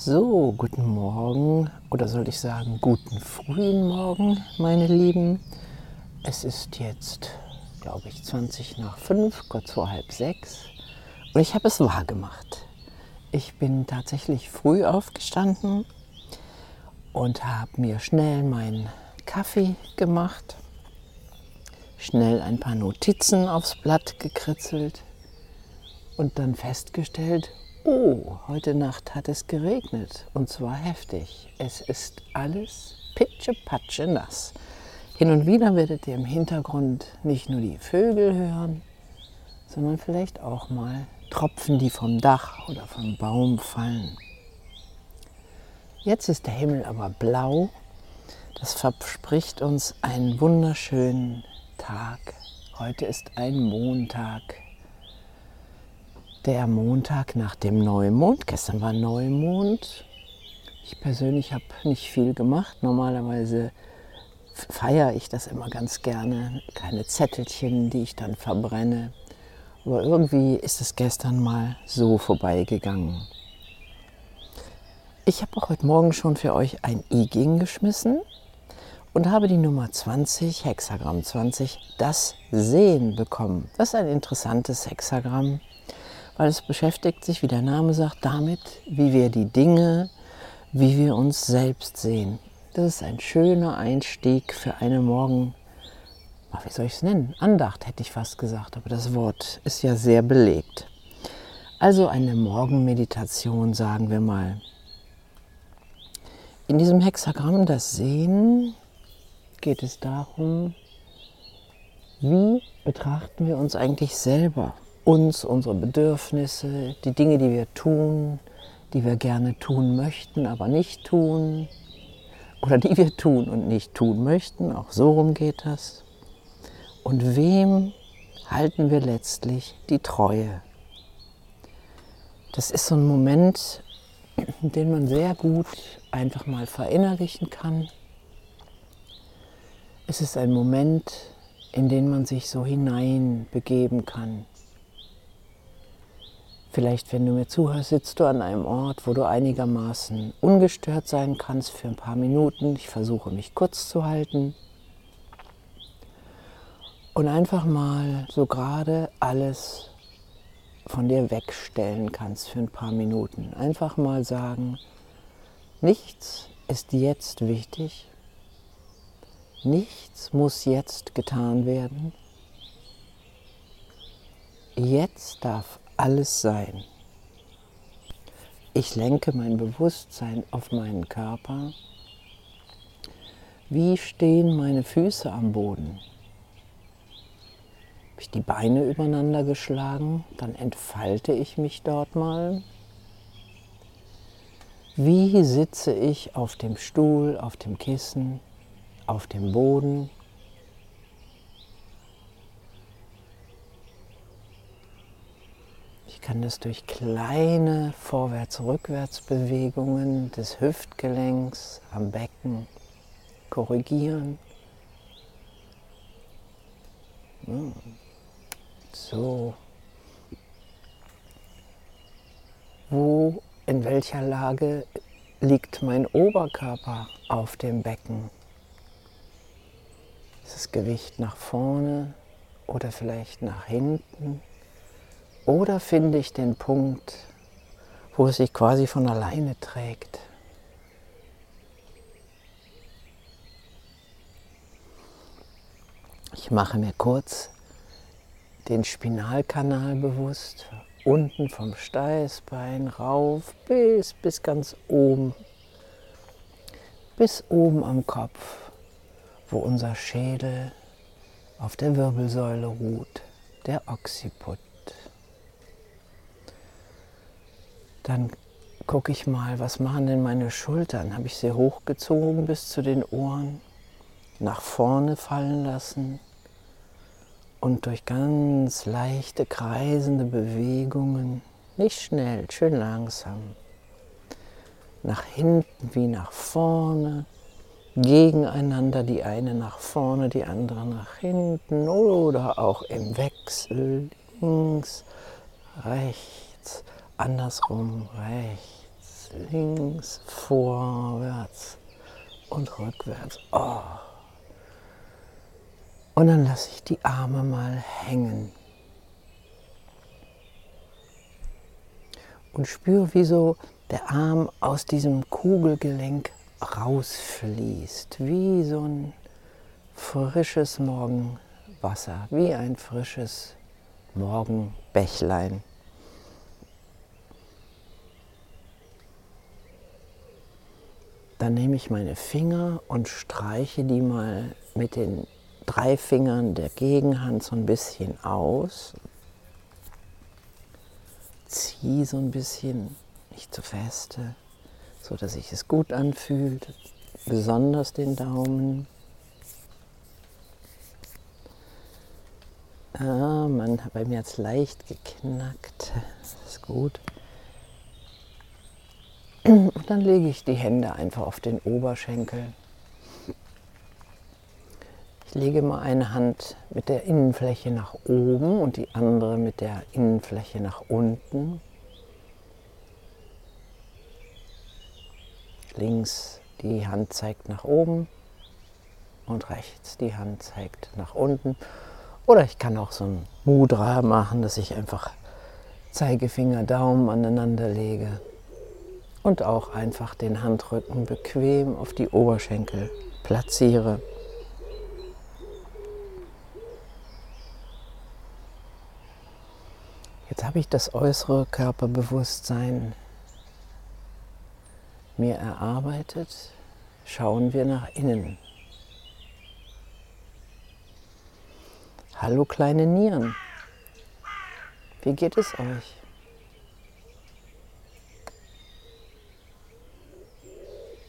So, guten Morgen oder soll ich sagen guten frühen Morgen, meine Lieben. Es ist jetzt, glaube ich, 20 nach 5, kurz vor halb sechs und ich habe es wahr gemacht. Ich bin tatsächlich früh aufgestanden und habe mir schnell meinen Kaffee gemacht, schnell ein paar Notizen aufs Blatt gekritzelt und dann festgestellt, Oh, heute Nacht hat es geregnet und zwar heftig. Es ist alles pitschepatsche nass. Hin und wieder werdet ihr im Hintergrund nicht nur die Vögel hören, sondern vielleicht auch mal Tropfen, die vom Dach oder vom Baum fallen. Jetzt ist der Himmel aber blau. Das verspricht uns einen wunderschönen Tag. Heute ist ein Montag der Montag nach dem Neumond. Gestern war Neumond. Ich persönlich habe nicht viel gemacht. Normalerweise feiere ich das immer ganz gerne. Keine Zettelchen, die ich dann verbrenne. Aber irgendwie ist es gestern mal so vorbeigegangen. Ich habe auch heute Morgen schon für euch ein I-Ging geschmissen und habe die Nummer 20, Hexagramm 20, das Sehen bekommen. Das ist ein interessantes Hexagramm weil es beschäftigt sich, wie der Name sagt, damit, wie wir die Dinge, wie wir uns selbst sehen. Das ist ein schöner Einstieg für eine Morgen, wie soll ich es nennen? Andacht hätte ich fast gesagt, aber das Wort ist ja sehr belegt. Also eine Morgenmeditation, sagen wir mal. In diesem Hexagramm, das Sehen, geht es darum, wie betrachten wir uns eigentlich selber? Uns, unsere Bedürfnisse, die Dinge, die wir tun, die wir gerne tun möchten, aber nicht tun, oder die wir tun und nicht tun möchten, auch so rum geht das. Und wem halten wir letztlich die Treue? Das ist so ein Moment, den man sehr gut einfach mal verinnerlichen kann. Es ist ein Moment, in den man sich so hineinbegeben kann. Vielleicht, wenn du mir zuhörst, sitzt du an einem Ort, wo du einigermaßen ungestört sein kannst für ein paar Minuten. Ich versuche mich kurz zu halten. Und einfach mal so gerade alles von dir wegstellen kannst für ein paar Minuten. Einfach mal sagen, nichts ist jetzt wichtig. Nichts muss jetzt getan werden. Jetzt darf alles sein. Ich lenke mein Bewusstsein auf meinen Körper. Wie stehen meine Füße am Boden? Habe ich die Beine übereinander geschlagen? Dann entfalte ich mich dort mal. Wie sitze ich auf dem Stuhl, auf dem Kissen, auf dem Boden? Kann das durch kleine Vorwärts-Rückwärts-Bewegungen des Hüftgelenks am Becken korrigieren. Hm. So. Wo, in welcher Lage liegt mein Oberkörper auf dem Becken? Ist das Gewicht nach vorne oder vielleicht nach hinten? Oder finde ich den Punkt, wo es sich quasi von alleine trägt? Ich mache mir kurz den Spinalkanal bewusst, unten vom Steißbein rauf bis, bis ganz oben, bis oben am Kopf, wo unser Schädel auf der Wirbelsäule ruht, der Occiput. Dann gucke ich mal, was machen denn meine Schultern? Habe ich sie hochgezogen bis zu den Ohren, nach vorne fallen lassen und durch ganz leichte kreisende Bewegungen, nicht schnell, schön langsam, nach hinten wie nach vorne, gegeneinander, die eine nach vorne, die andere nach hinten oder auch im Wechsel links, rechts andersrum, rechts, links, vorwärts und rückwärts. Oh. Und dann lasse ich die Arme mal hängen. Und spüre, wie so der Arm aus diesem Kugelgelenk rausfließt, wie so ein frisches Morgenwasser, wie ein frisches Morgenbächlein. Dann nehme ich meine Finger und streiche die mal mit den drei Fingern der Gegenhand so ein bisschen aus. Ziehe so ein bisschen, nicht zu feste, so dass sich es gut anfühlt, besonders den Daumen. Ah, man, bei mir hat es leicht geknackt. Das ist gut. Und dann lege ich die Hände einfach auf den Oberschenkel. Ich lege mal eine Hand mit der Innenfläche nach oben und die andere mit der Innenfläche nach unten. Links die Hand zeigt nach oben und rechts die Hand zeigt nach unten. Oder ich kann auch so ein Mudra machen, dass ich einfach Zeigefinger, Daumen aneinander lege und auch einfach den Handrücken bequem auf die Oberschenkel platziere. Jetzt habe ich das äußere Körperbewusstsein mir erarbeitet. Schauen wir nach innen. Hallo kleine Nieren, wie geht es euch?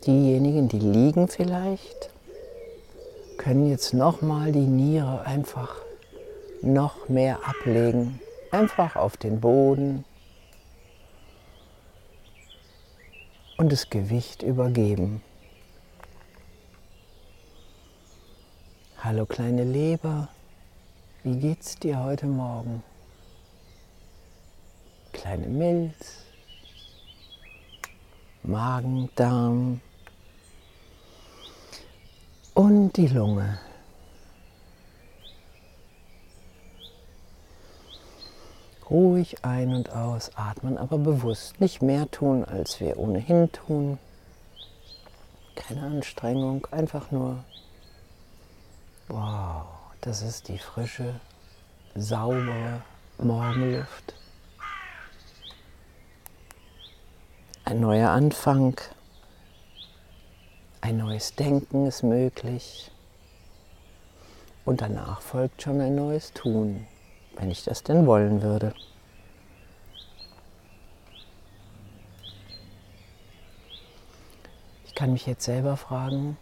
Diejenigen, die liegen vielleicht, können jetzt nochmal die Niere einfach noch mehr ablegen. Einfach auf den Boden und das Gewicht übergeben. Hallo kleine Leber, wie geht's dir heute Morgen? Kleine Milz, Magen, Darm, und die Lunge. Ruhig ein- und ausatmen, aber bewusst. Nicht mehr tun, als wir ohnehin tun. Keine Anstrengung, einfach nur, wow, das ist die frische, saubere Morgenluft. Ein neuer Anfang. Ein neues Denken ist möglich. Und danach folgt schon ein neues Tun, wenn ich das denn wollen würde. Ich kann mich jetzt selber fragen,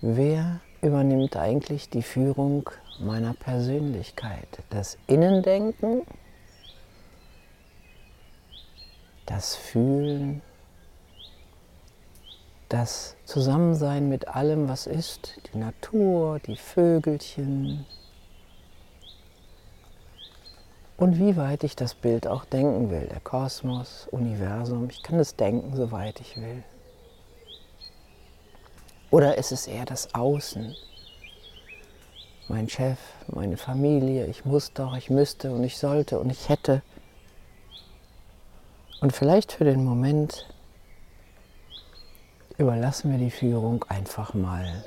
wer übernimmt eigentlich die Führung meiner Persönlichkeit? Das Innendenken, das Fühlen, das Zusammensein mit allem, was ist, die Natur, die Vögelchen und wie weit ich das Bild auch denken will, der Kosmos, Universum, ich kann es denken, soweit ich will. Oder ist es eher das Außen? Mein Chef, meine Familie, ich muss doch, ich müsste und ich sollte und ich hätte. Und vielleicht für den Moment überlassen wir die Führung einfach mal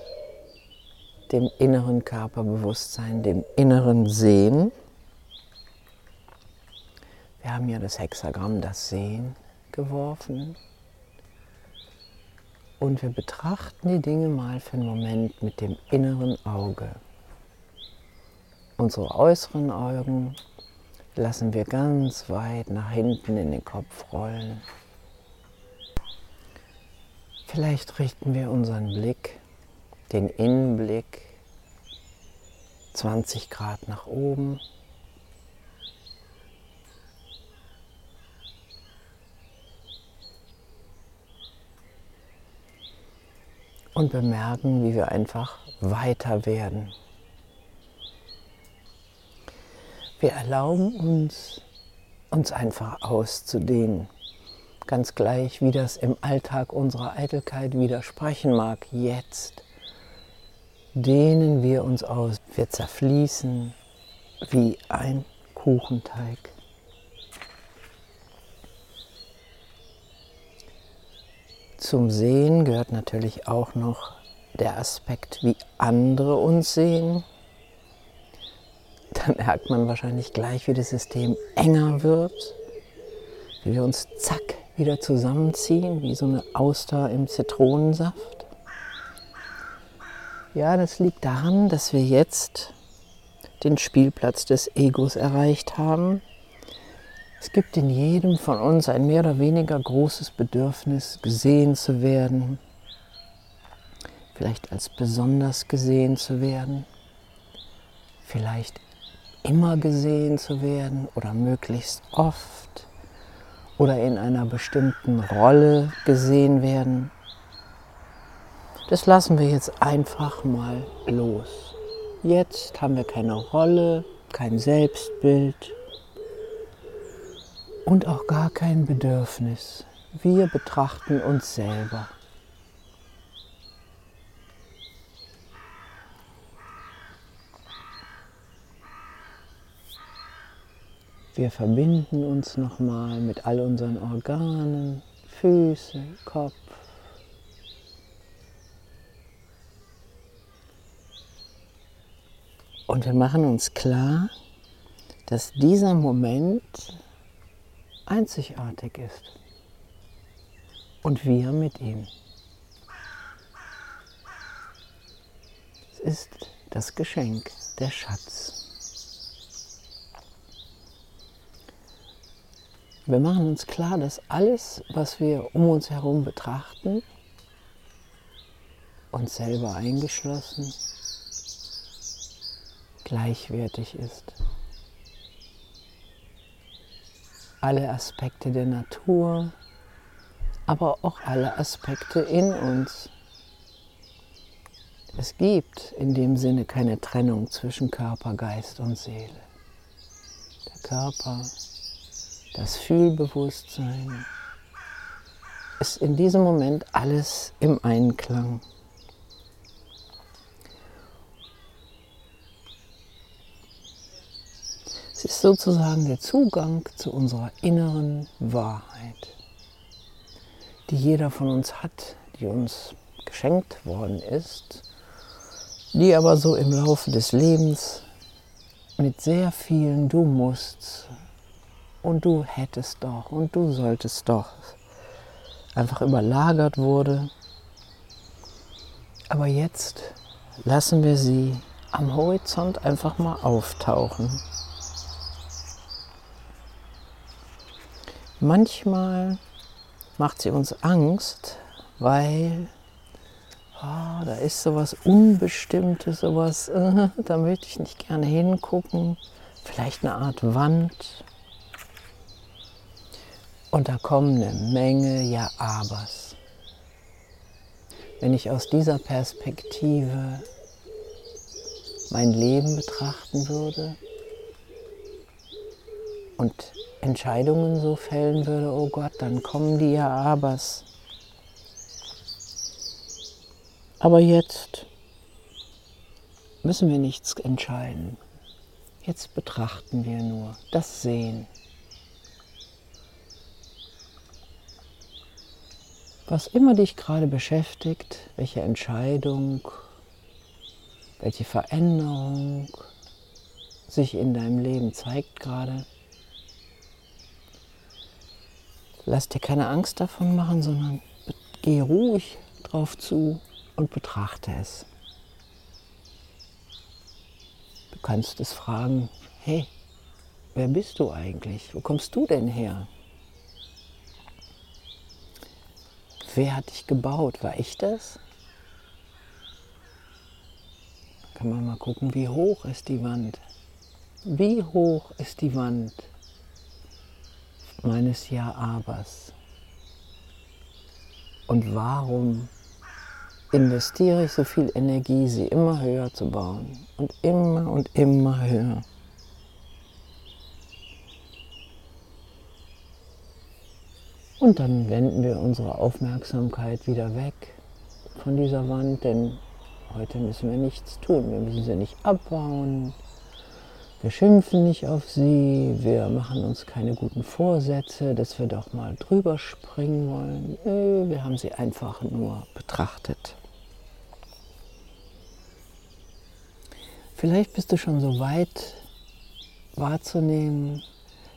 dem inneren Körperbewusstsein, dem inneren Sehen. Wir haben ja das Hexagramm, das Sehen, geworfen. Und wir betrachten die Dinge mal für einen Moment mit dem inneren Auge. Unsere äußeren Augen lassen wir ganz weit nach hinten in den Kopf rollen. Vielleicht richten wir unseren Blick, den Innenblick, 20 Grad nach oben. Und bemerken, wie wir einfach weiter werden. Wir erlauben uns, uns einfach auszudehnen Ganz gleich, wie das im Alltag unserer Eitelkeit widersprechen mag, jetzt dehnen wir uns aus. Wir zerfließen wie ein Kuchenteig. Zum Sehen gehört natürlich auch noch der Aspekt, wie andere uns sehen. Da merkt man wahrscheinlich gleich, wie das System enger wird, wie wir uns zack wieder zusammenziehen, wie so eine Auster im Zitronensaft. Ja, das liegt daran, dass wir jetzt den Spielplatz des Egos erreicht haben. Es gibt in jedem von uns ein mehr oder weniger großes Bedürfnis, gesehen zu werden, vielleicht als besonders gesehen zu werden, vielleicht immer gesehen zu werden oder möglichst oft oder in einer bestimmten Rolle gesehen werden. Das lassen wir jetzt einfach mal los. Jetzt haben wir keine Rolle, kein Selbstbild und auch gar kein Bedürfnis. Wir betrachten uns selber. Wir verbinden uns nochmal mit all unseren Organen, Füße, Kopf, Und wir machen uns klar, dass dieser Moment einzigartig ist. Und wir mit ihm. Es ist das Geschenk, der Schatz. Wir machen uns klar, dass alles, was wir um uns herum betrachten, uns selber eingeschlossen, gleichwertig ist. Alle Aspekte der Natur, aber auch alle Aspekte in uns. Es gibt in dem Sinne keine Trennung zwischen Körper, Geist und Seele. Der Körper, das Fühlbewusstsein ist in diesem Moment alles im Einklang. Es ist sozusagen der Zugang zu unserer inneren Wahrheit, die jeder von uns hat, die uns geschenkt worden ist, die aber so im Laufe des Lebens mit sehr vielen Du musst und du hättest doch und du solltest doch einfach überlagert wurde. Aber jetzt lassen wir sie am Horizont einfach mal auftauchen. Manchmal macht sie uns Angst, weil oh, da ist sowas Unbestimmtes, sowas, äh, da möchte ich nicht gerne hingucken. Vielleicht eine Art Wand. Und da kommen eine Menge Ja-Abers. Wenn ich aus dieser Perspektive mein Leben betrachten würde und Entscheidungen so fällen würde, oh Gott, dann kommen die ja abers. Aber jetzt müssen wir nichts entscheiden. Jetzt betrachten wir nur das Sehen. Was immer dich gerade beschäftigt, welche Entscheidung, welche Veränderung sich in deinem Leben zeigt gerade, Lass dir keine Angst davon machen, sondern geh ruhig drauf zu und betrachte es. Du kannst es fragen, hey, wer bist du eigentlich? Wo kommst du denn her? Wer hat dich gebaut? War ich das? Kann man mal gucken, wie hoch ist die Wand? Wie hoch ist die Wand? meines Ja-Abers. Und warum investiere ich so viel Energie, sie immer höher zu bauen und immer und immer höher? Und dann wenden wir unsere Aufmerksamkeit wieder weg von dieser Wand, denn heute müssen wir nichts tun. Wir müssen sie nicht abbauen. Wir schimpfen nicht auf sie. Wir machen uns keine guten Vorsätze, dass wir doch mal drüber springen wollen. Nö, wir haben sie einfach nur betrachtet. Vielleicht bist du schon so weit wahrzunehmen,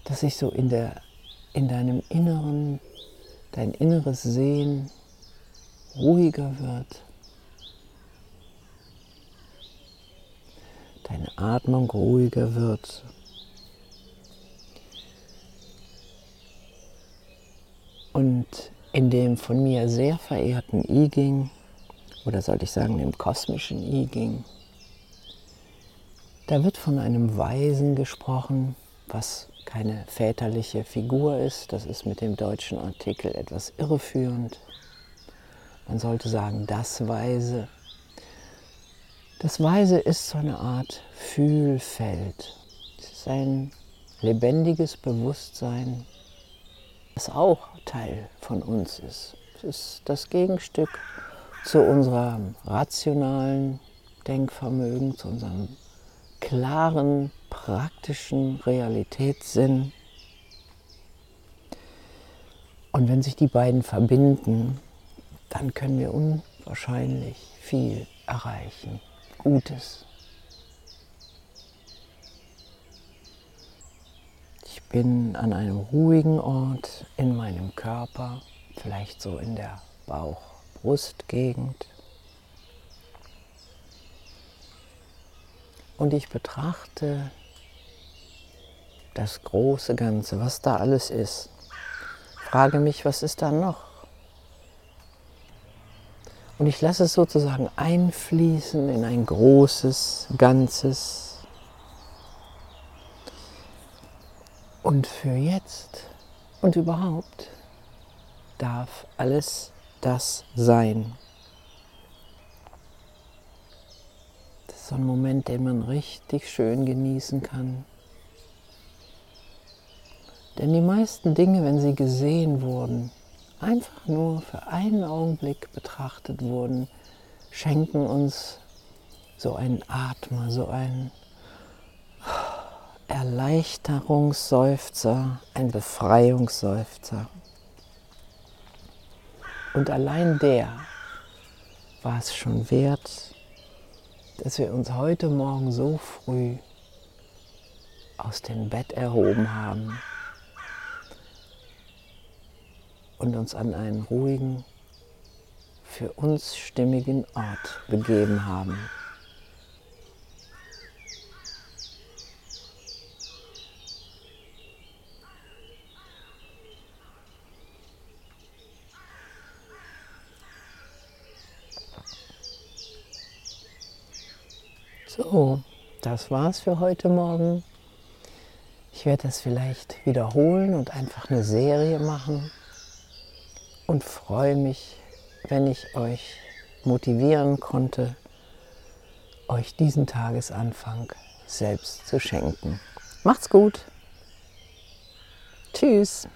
dass sich so in, der, in deinem Inneren, dein inneres Sehen ruhiger wird. Deine Atmung ruhiger wird. Und in dem von mir sehr verehrten I Ging, oder sollte ich sagen dem kosmischen I Ging, da wird von einem Weisen gesprochen, was keine väterliche Figur ist. Das ist mit dem deutschen Artikel etwas irreführend. Man sollte sagen, das Weise. Das Weise ist so eine Art Fühlfeld. Es ist ein lebendiges Bewusstsein, das auch Teil von uns ist. Es ist das Gegenstück zu unserem rationalen Denkvermögen, zu unserem klaren, praktischen Realitätssinn. Und wenn sich die beiden verbinden, dann können wir unwahrscheinlich viel erreichen. Gutes. Ich bin an einem ruhigen Ort in meinem Körper, vielleicht so in der Bauch-Brust-Gegend. und ich betrachte das große Ganze, was da alles ist. Frage mich, was ist da noch? Und ich lasse es sozusagen einfließen in ein großes Ganzes. Und für jetzt und überhaupt darf alles das sein. so ein Moment, den man richtig schön genießen kann. Denn die meisten Dinge, wenn sie gesehen wurden, einfach nur für einen Augenblick betrachtet wurden, schenken uns so einen Atmer, so einen Erleichterungsseufzer, ein Befreiungsseufzer. Und allein der war es schon wert, dass wir uns heute Morgen so früh aus dem Bett erhoben haben und uns an einen ruhigen, für uns stimmigen Ort begeben haben. So, das war's für heute Morgen. Ich werde das vielleicht wiederholen und einfach eine Serie machen und freue mich, wenn ich euch motivieren konnte, euch diesen Tagesanfang selbst zu schenken. Macht's gut. Tschüss.